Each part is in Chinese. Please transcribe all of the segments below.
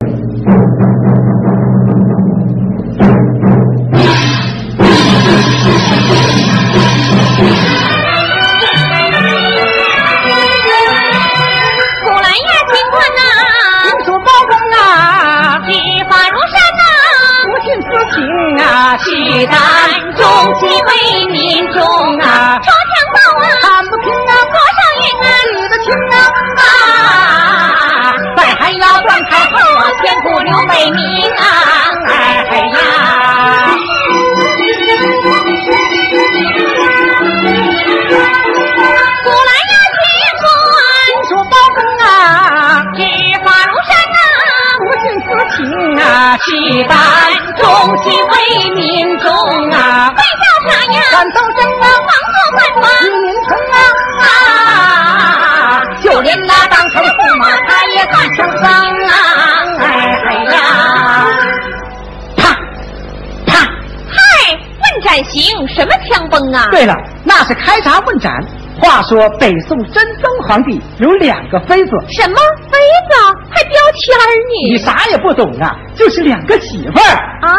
举啊，举胆忠心为民众啊！为叫啥呀？战斗争啊，防作犯法，与民城啊啊！就连那当成驸马，他也敢上当啊！哎呀！啪啪！嗨，问斩刑什么枪崩啊？对了，那是开闸问斩。话说北宋真宗皇帝有两个妃子，什么妃子？还标签呢？你啥也不懂啊，就是两个媳妇儿啊，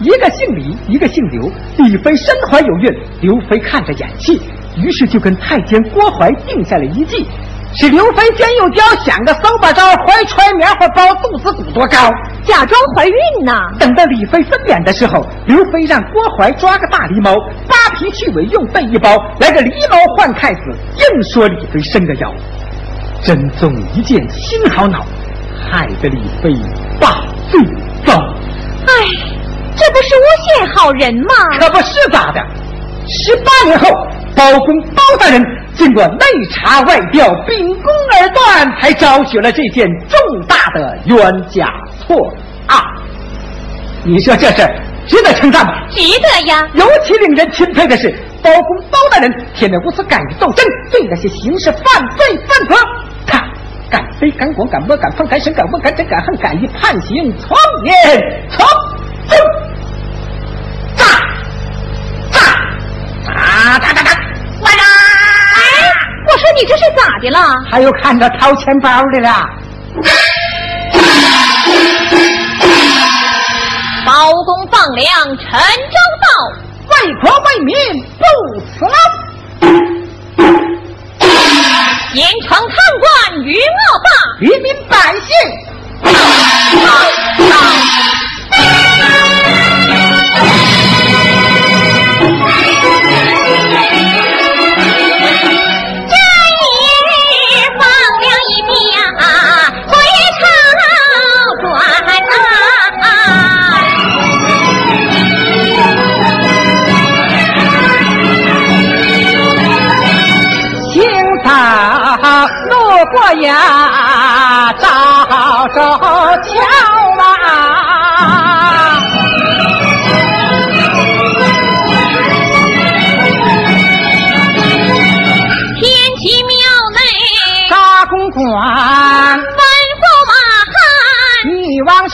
一个姓李，一个姓刘。李妃身怀有孕，刘妃看着眼气，于是就跟太监郭槐定下了一计。是刘飞尖又雕，想个骚把招，怀揣棉花包，肚子鼓多高，假装怀孕呢。等到李妃分娩的时候，刘妃让郭槐抓个大狸猫，扒皮去尾，用被一包，来个狸猫换太子，硬说李妃伸个腰。真宗一见心好恼，害得李妃把罪遭。哎，这不是诬陷好人吗？可不是咋的？十八年后，包公包大人。经过内查外调，秉公而断，才昭雪了这件重大的冤假错案。你说这事值得称赞吗？值得呀！尤其令人钦佩的是，包公包大人铁面无私，敢于斗争，对那些刑事犯罪分子，他敢飞敢滚敢摸敢放敢审敢问敢审敢恨，敢于判刑，从严从重。炸炸炸炸炸炸！万炸！我说你这是咋的了？还有看着掏钱包的了。包公放粮陈州道，为国为民不辞劳。严惩贪官与恶霸，渔民百姓。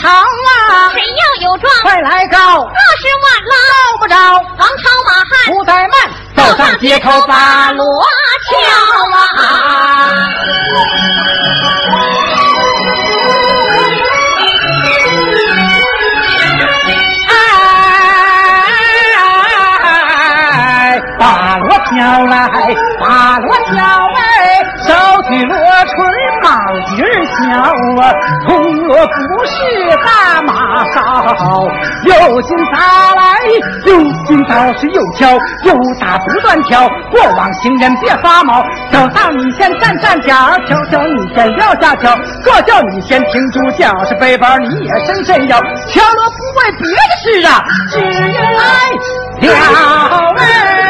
朝啊！谁要有状，快来告！若是晚了，告不着。王朝马汉不怠慢，走上街头把锣敲啊！把锣敲来把锣敲哎，手举锣锤卯劲儿小啊，铜锣不是大马哨，又进打来，又进倒是又敲，又打不断敲。过往行人别发毛，走到你先站站脚，瞧瞧你先撂下桥，各叫你先停住脚，是背包你也伸伸腰，敲锣不为别的事啊，只因来了哎。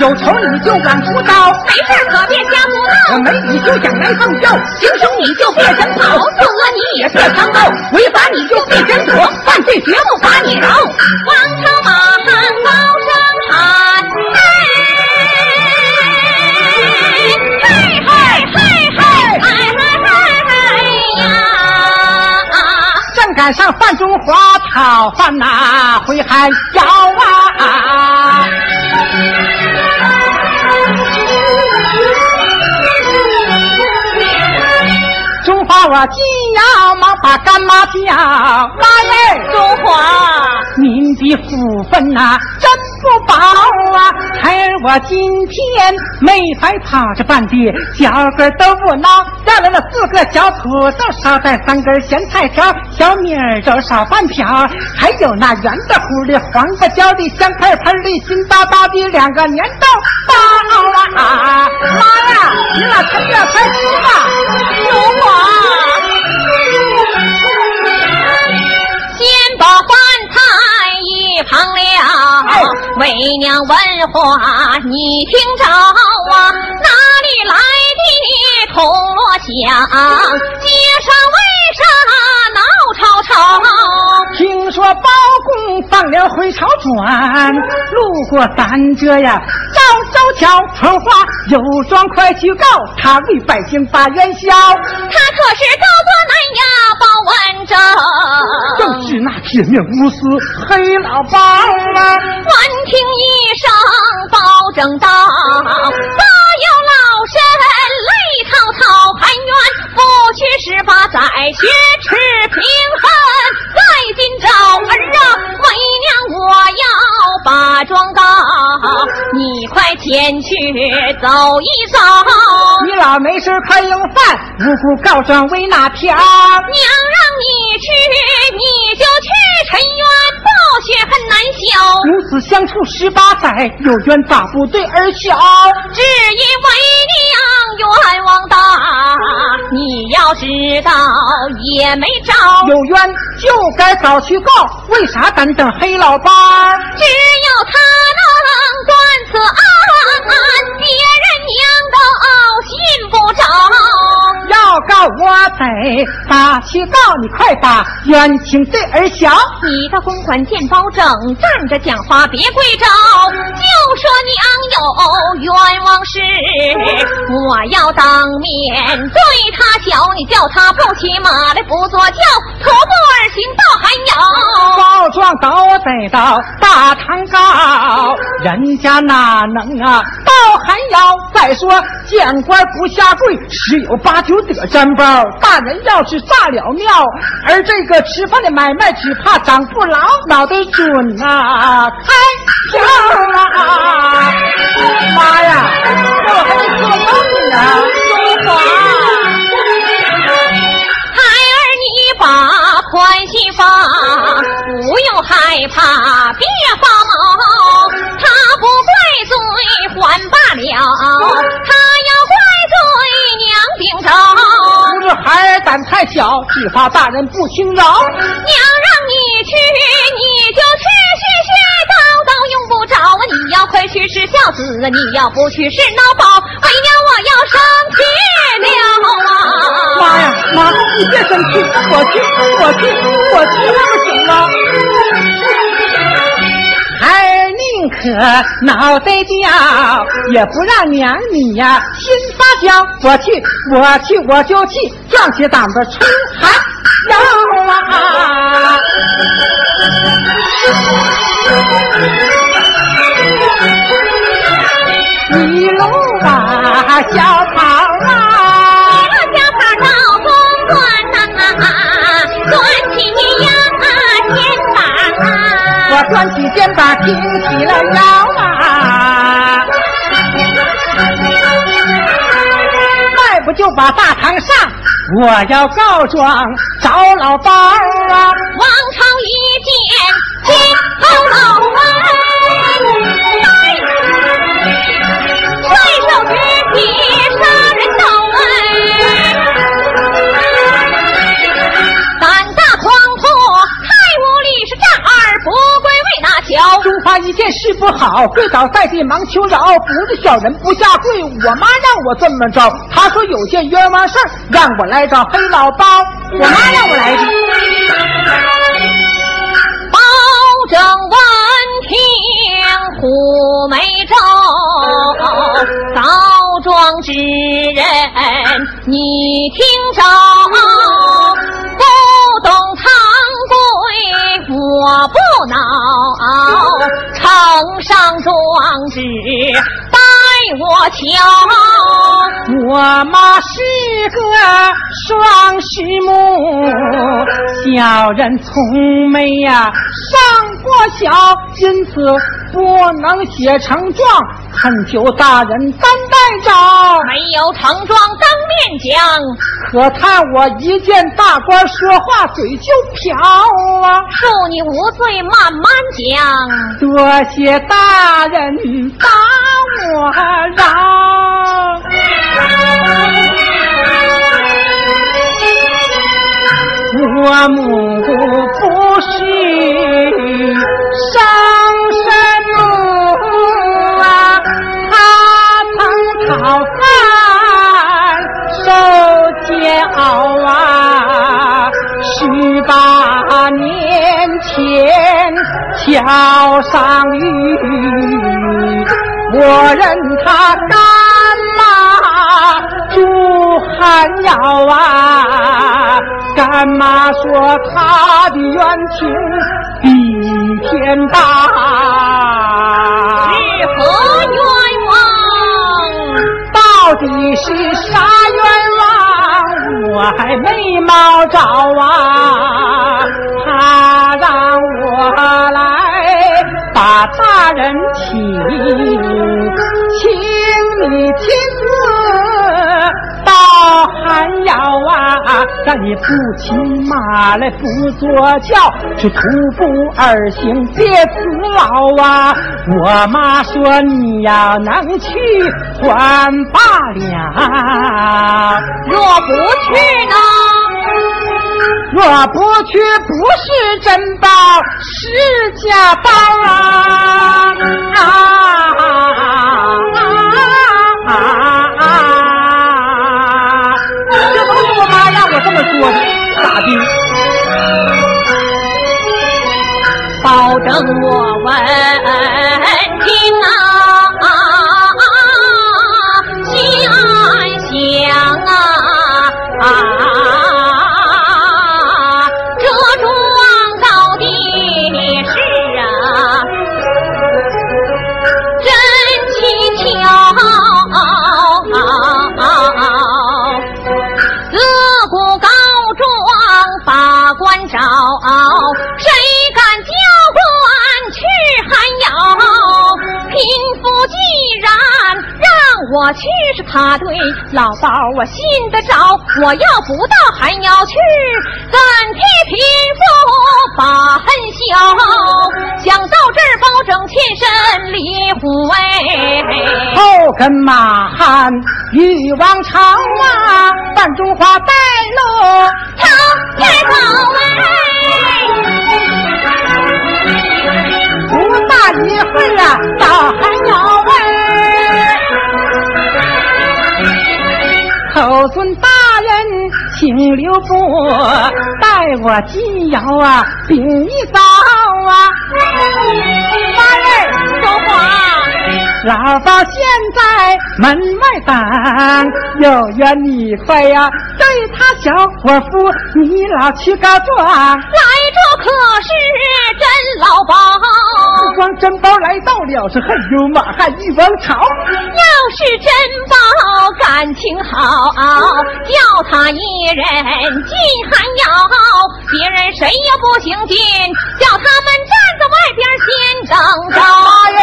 有仇你就敢不刀没事可别瞎胡闹没你就想来横跳行凶你就别想跑作恶你也别藏刀违法你就别想躲犯罪绝不把你饶王朝马汉高声喊嘿嘿嘿嘿嘿呀正赶上范中华讨饭呐回海笑啊我急要忙把干妈叫，妈耶！中华，您的福分呐、真不薄啊！孩儿我今天没白跑这半地，脚跟都不孬，带来了四个小土豆，捎带三根咸菜条，小米儿粥少半瓢，还有那圆的乎的、黄瓜焦的、香喷喷的、新巴巴的两个年豆包啊！妈呀，你俩娘问话你听着啊，哪里来的铜锣响？街上为啥闹吵吵？听说包公放了回朝转，路过咱这呀，赵州桥传话，有状快去告，他为百姓把冤消。他可是高坐南衙报文章，正是那铁面无私黑老包啊！闻听一声包拯到，大有泪滔滔，含冤不去十八载，血耻平分在今朝儿啊！为娘我要把状告，你快前去走一走。你老没事快用饭，无辜告状为哪条？娘让你去，你就去，沉冤报血恨难消。母子相处十八载，有冤大不对儿小。只因为娘冤枉大，你要知道也没招。有冤就该早去告，为啥咱等黑老八？只有他能断此案，别人娘都信不着。要告我得打去告你，快把冤情对儿小。你的公馆见包拯站着讲话别跪着，就说娘有冤枉事，我要当面对他讲，你叫他不骑马来不坐轿，徒步而行到寒窑。告状都得到大堂告，人家哪能啊到寒窑？再说见官不下跪，十有八九得沾包。大人要是炸了庙，而这个吃饭的买卖只怕长不牢，脑袋准啊！开票啊！妈呀，这我还得做梦呢！中华，孩儿你把宽心放，不用害怕，别发毛。他不怪罪还罢了，他要怪罪娘病着。不是孩儿胆太小，只怕大人不轻饶。娘让你去，你就去，絮絮叨叨用不着啊！你要快去是孝子，你要不去是孬宝。为娘我要生气了啊！妈呀，妈，你别生气，我去，我去，我去，那不行吗？宁可脑袋掉，也不让娘你呀心发焦。我去，我去，我就去，壮起胆子冲寒窑啊！一路把小跑啊！小跑到公馆呐，啊！我端起肩膀，挺起了腰啊！再不就把大堂上，我要告状找老包啊！王朝一见金头老文，条？中华一件事不好，跪倒在地忙求饶，不是小人不下跪。我妈让我这么着，她说有件冤枉事儿让我来找黑老包，我妈让我来的。包拯闻听虎眉皱，告状之人你听着，不懂我不恼、呈上状纸待我瞧。我妈是个双须母，小人从没呀、上过小，因此不能写成状，恳求大人担待着。没有成状当面讲，可叹我一见大官说话嘴就瓢啊！恕你无罪，慢慢讲。多谢大人把我饶。我母不是生年前桥上雨，我认他干妈住寒窑啊。干妈说他的冤情比天大，是何冤枉？到底是啥冤枉？我还没毛着啊！大人请，请你亲自到寒窑啊，让你不骑马来不坐轿，是徒步而行，别辞劳啊！我妈说你要能去还罢了，若不去呢？若不去不是真宝，是假宝啊！啊啊啊啊！这都是我妈让我这么说的，咋的？保证我问我去是他对，老包我信得着。我要不到寒窑去，怎替贫富把恨消？想到这儿，包拯欠身离虎哎。后跟马汉与王朝啊，半中华带路。朝天走哎，不大一会儿啊，到寒窑口尊大人，请留步，带我进窑啊，禀一遭啊。大人，说话。老包现在门外等，有缘你快呀，对他小伙夫，你老去告状。来这可是真老包，不光珍宝来到了，是还有马汉一方朝。要是珍宝感情好，叫他一人进寒窑，别人谁也不行进，叫他们边先等着。大爷，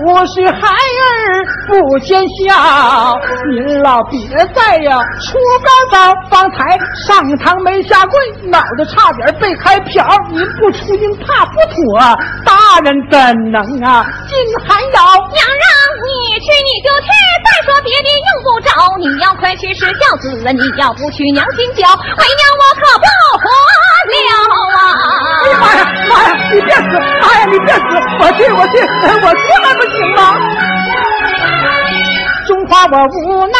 不是孩儿不见笑，您老别再呀出高招。方才上堂没下跪，脑袋差点被开瓢。您不出应怕不妥，大人怎能啊进寒窑？娘让你去你就去，再说别的用不着。你要快去是孝子，你要不去娘心焦，为娘我可不活了啊！哎呀妈呀妈呀！你别死！哎呀，你别死！我去我去，我去还不行吗？中华我无奈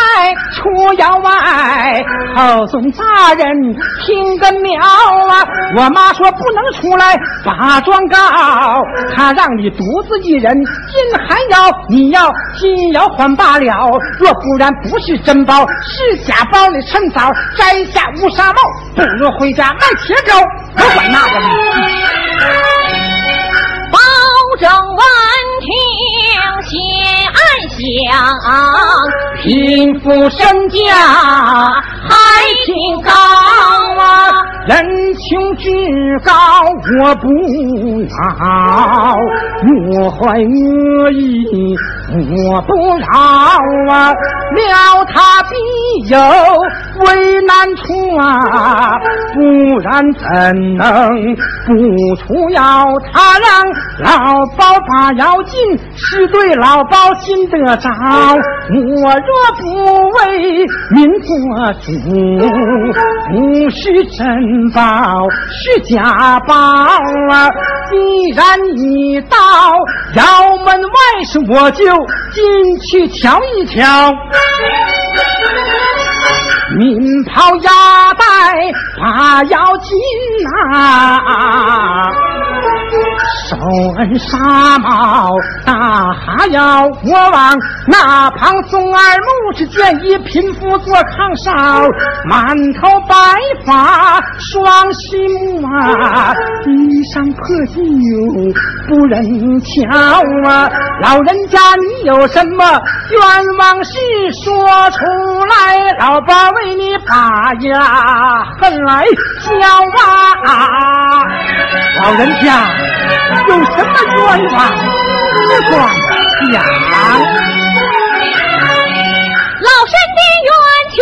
出窑外，后孙大人听个苗啊！我妈说不能出来把状告，她让你独自一人进寒窑，你要进窑还罢了，若不然不是真包是假包，你趁早摘下乌纱帽，不如回家卖铁镐，我管那个呢。保证完情心暗想，贫富身价还挺高啊，人穷志高我不恼，莫怀恶意我不饶啊，料他必有为难处啊，不然怎能不出要他让老包把要紧，是对老包心得着。我若不为民做主，不是珍宝是假宝啊！既然你到窑门外时，我就进去瞧一瞧。民袍压带把腰紧呐，手恩纱帽大哈腰。我往那旁松二目，只见一贫妇坐炕上，满头白发双须目啊，衣裳破旧不忍瞧啊。老人家，你有什么冤枉事说出来，老爸为你把呀恨来消啊！老人家有什么冤枉，只管讲。老身的冤情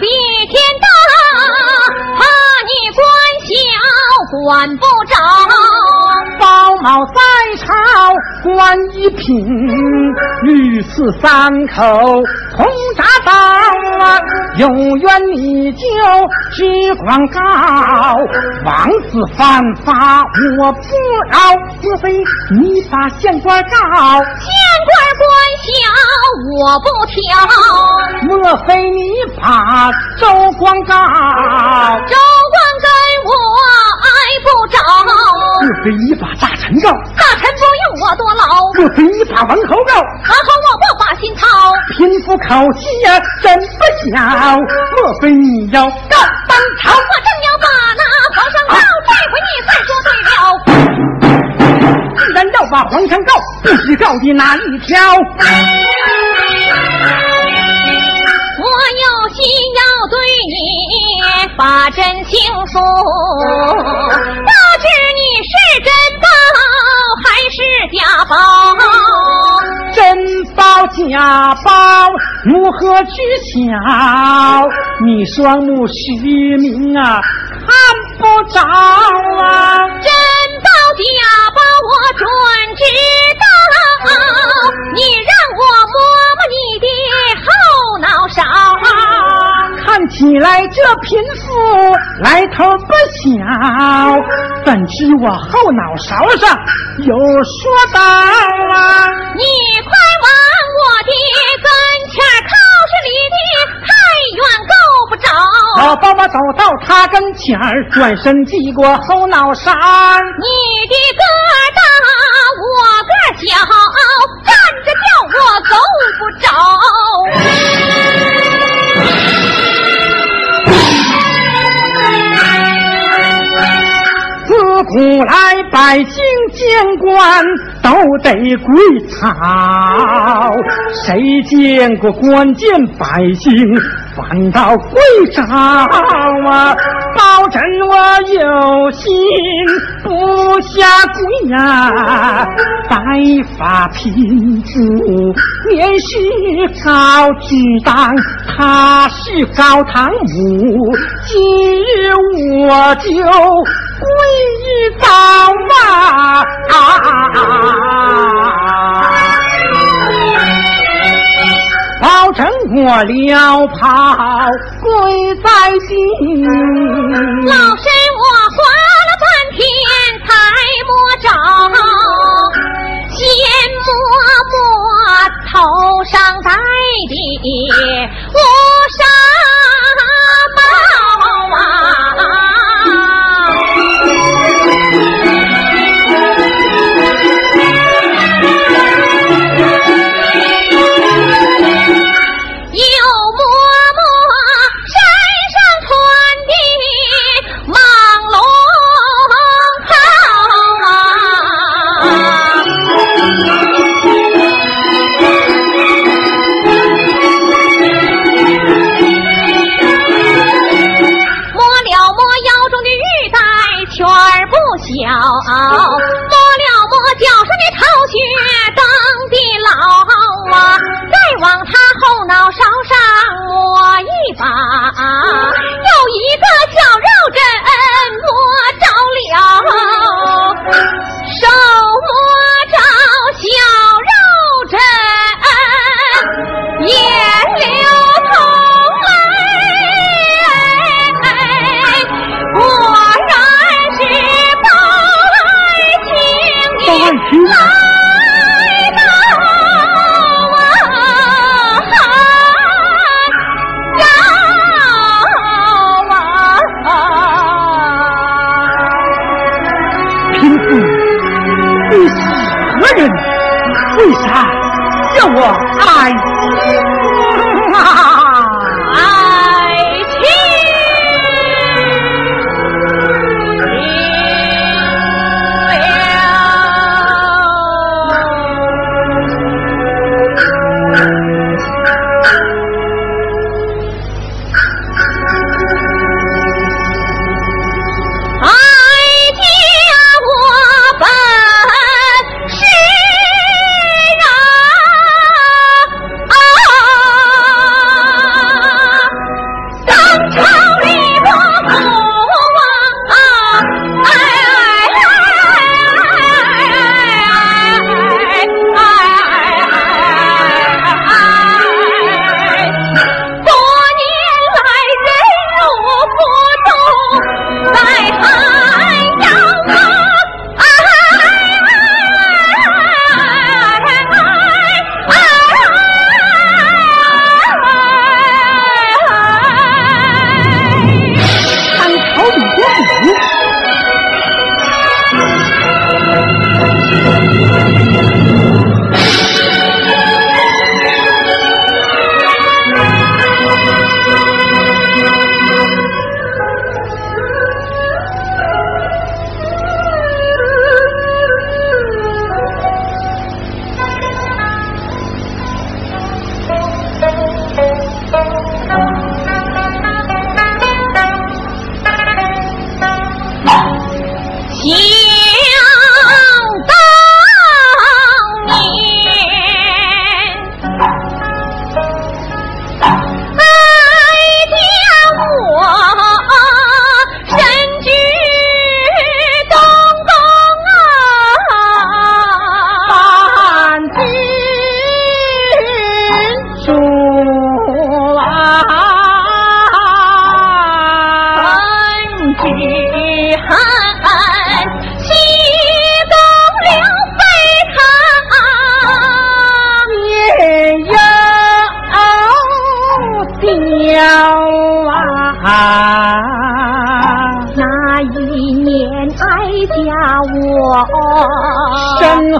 比天大，怕你官小管不着。包某在朝官一品，御赐三口铜铡刀啊！有冤你就只管告，王子犯法我不饶。莫非你把县官告？县官官小我不挑。莫非你把周光告？周官跟我挨不着。莫非你把大臣告？大臣不用我多劳。莫非你把王侯告？王侯我不把心操。贫妇口气呀真不小。莫非你要告当朝？我正要把那皇上告，这回你再说对了。既然要把皇上告，不知告的哪一条？我有心要对你把真情说，不知你是真宝还是假宝？真宝假宝如何知晓？你双目失明啊，看不着啊！真宝假宝我准知道，你让我摸摸你的后脑勺。看起来这贫妇来头不小，怎知我后脑勺上有说道啊？你快往我的跟前靠，是离得太远够不着。走到他跟前儿，转身记过后脑勺。你的个大，我个小，站着叫我够不着。自古来百姓见官都得跪草，谁见过官见百姓反倒跪着啊？保证我有心不下跪呀！白发贫妇年事高，只当他是高堂母。今日我就跪一遭啊！保证我撩袍跪在心。老身我花了半天才摸着，先摸摸头上戴的乌纱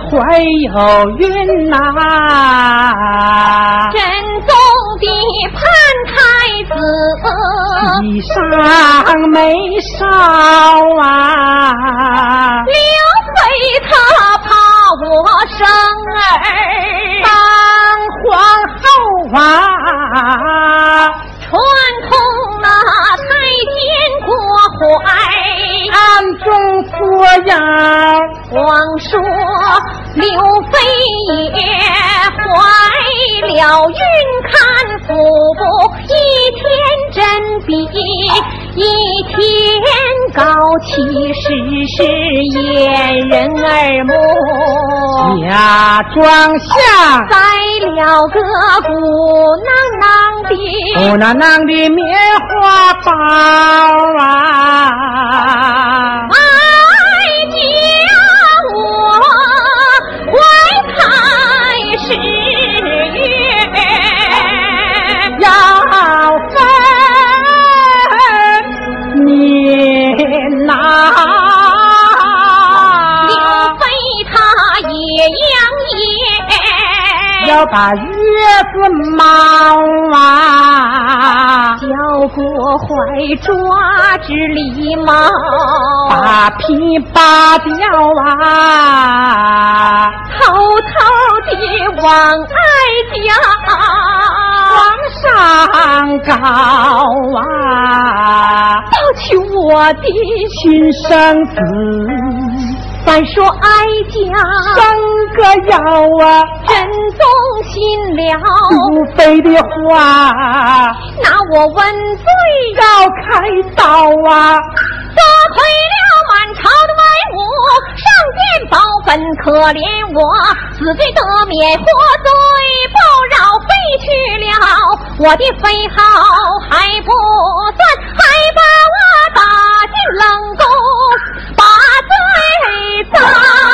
怀有孕呐，正宗的潘太子，衣裳没少啊。刘备他怕我生一时是掩人耳目，假装下栽了个鼓囊囊的鼓囊囊的棉花包啊。要把月子猫啊叫过怀抓只狸猫，把皮扒掉啊，偷偷地往哀家。往上告啊，抱起我的亲生子。咱说哀家生个腰啊，真动心了。不飞的话，拿我问罪，要开刀啊！得亏了满朝的文武上殿保本，可怜我死罪得免，活罪不饶，飞去了我的飞号还不算，还把我打进冷宫，把罪啊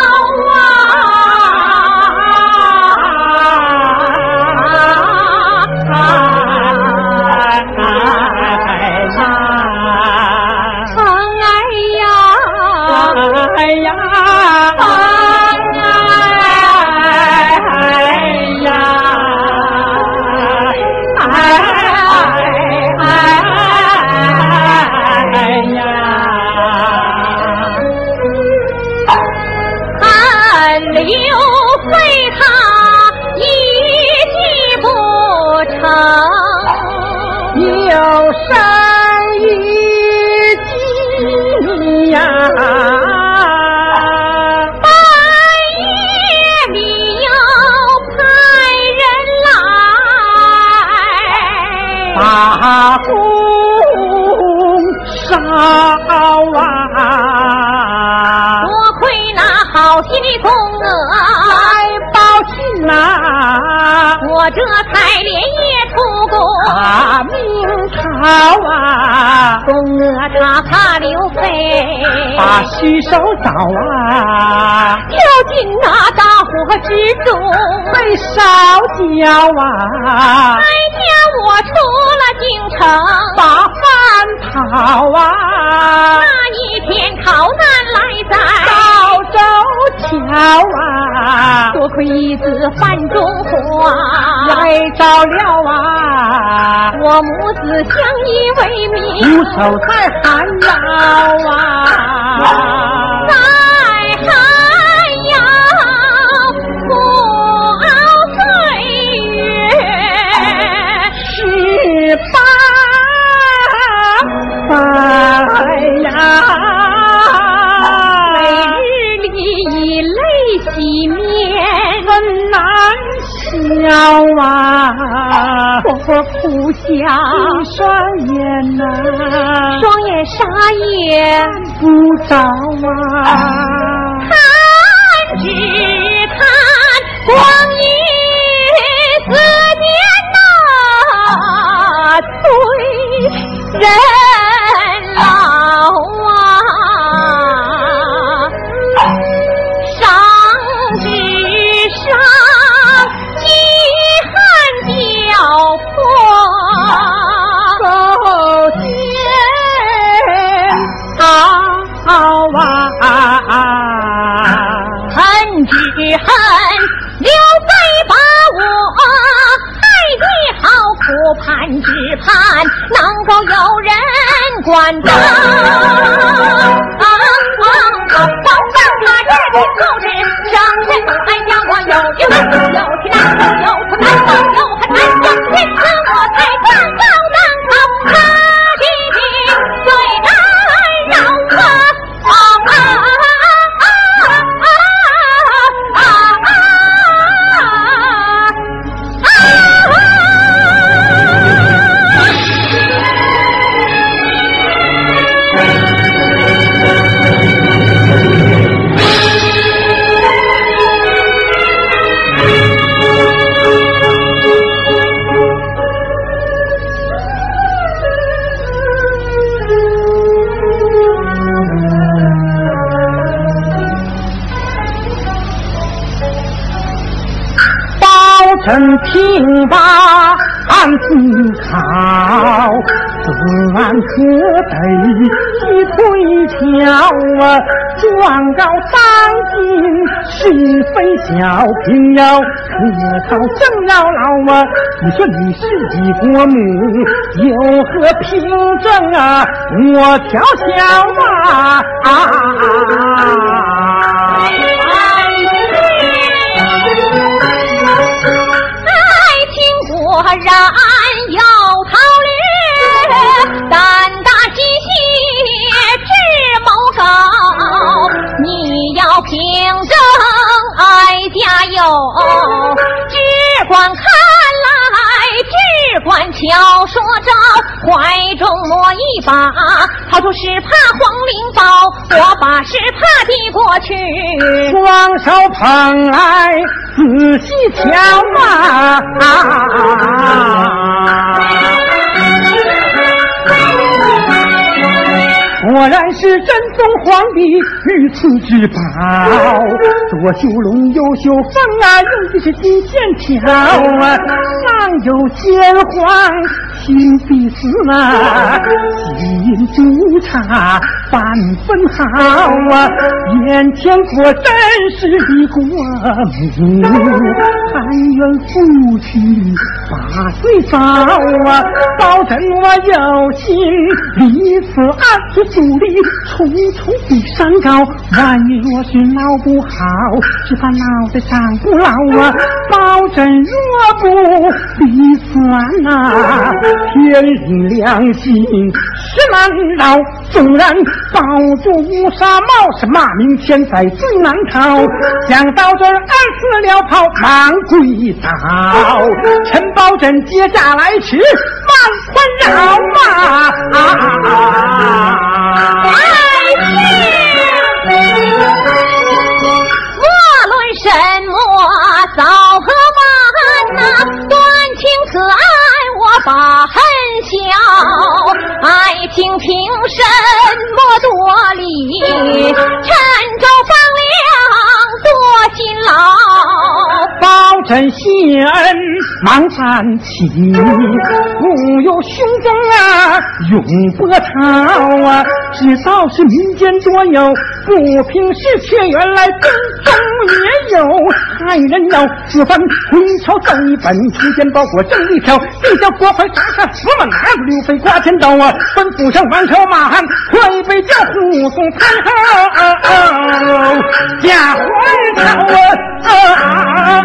我这才连夜出宫。把明朝啊，公娥她怕刘备，把虚手找啊，跳进那大火之中。被烧焦啊哀，家我出了京城，把饭讨啊，那一天逃难来在。高州桥啊，多亏一子范中华，来着了啊，我母子相依为命，无手在寒窑啊。啊，婆婆哭瞎，双眼呐、双眼啥也看，不着啊，看只看光有人管到。保障他日今后世，生人不爱叫我有有难，有气难受，有我！状告当今是非小平妖可考正要老啊！你说你是几国母，有何凭证啊？我调小把，掏出是怕黄灵宝，我把是怕递过去，双手捧来仔细瞧啊！果然是真宗皇帝御赐之宝，左绣龙，右绣凤啊，用的是金线条啊，上有鲜黄，青碧丝啊，金珠茶半分好啊，眼前果真是的国母，含冤负屈八岁早啊，保证我有心离此案子。努力重重比山高，万一若是闹不好，只怕脑袋长不牢啊！保证若不离算呐，天人良心是难饶。纵然保住乌纱帽，是骂名千载最难逃。想到这儿，暗死了跑，忙跪倒。陈宝珍接驾来迟，万宽饶啊！爱情，无论什么早和晚呐，断情可爱我把恨消。爱情凭什么多礼？陈州放粮多辛劳，保真谢恩忙站起，不有胸中啊永波涛啊。知道是民间多有不平事，却原来宫中也有害人妖。此番回朝奏一本，出见包裹正一条，地下国快扎下驷马，拿着刘飞挂天刀啊！吩咐上王朝马汉，快备叫护送太后驾回朝啊！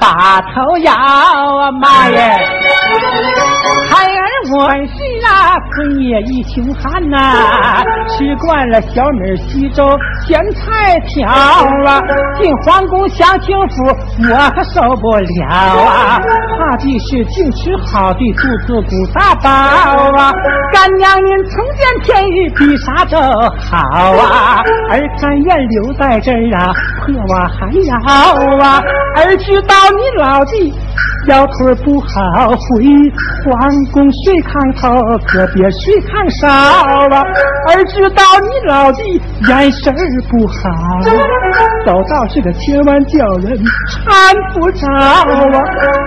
把头摇啊妈耶！孩儿我是啊，村野一穷汉呐，吃惯了小米稀粥咸菜条啊，进皇宫享清福我可受不了啊！怕的是净吃好的，肚子鼓大包啊！干娘您从见天日比啥都好啊，儿甘愿留在这儿啊，破瓦还要啊，儿知道你老弟。小腿不好，回皇宫睡炕头，可别睡炕梢啊！儿知道你老弟眼神不好，走道是个千万叫人搀不着啊！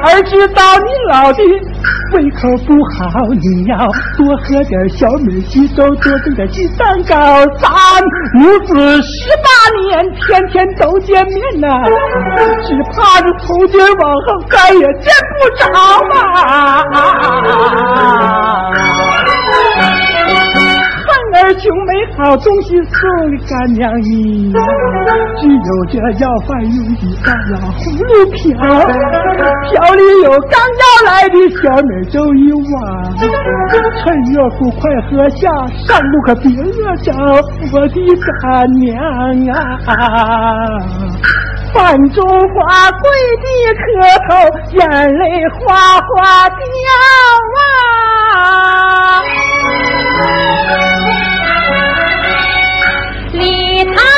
儿知道你老弟胃口不好，你要多喝点小米稀粥，多炖点鸡蛋糕，咱母子十八年天天都见面呐，只怕这从今往后再也见。不着啊！儿穷没好东西送干娘你，只有这要饭用的大呀葫芦瓢，瓢里有刚要来的小米粥一碗，趁热乎快喝下，上路可别饿着我的干娘啊！饭中花跪地磕头，眼泪哗哗掉啊！李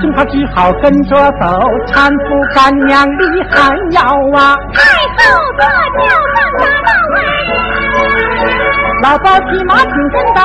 金花只好跟着走搀扶干娘离寒窑啊？太后坐轿上大道啊老包骑马挺身高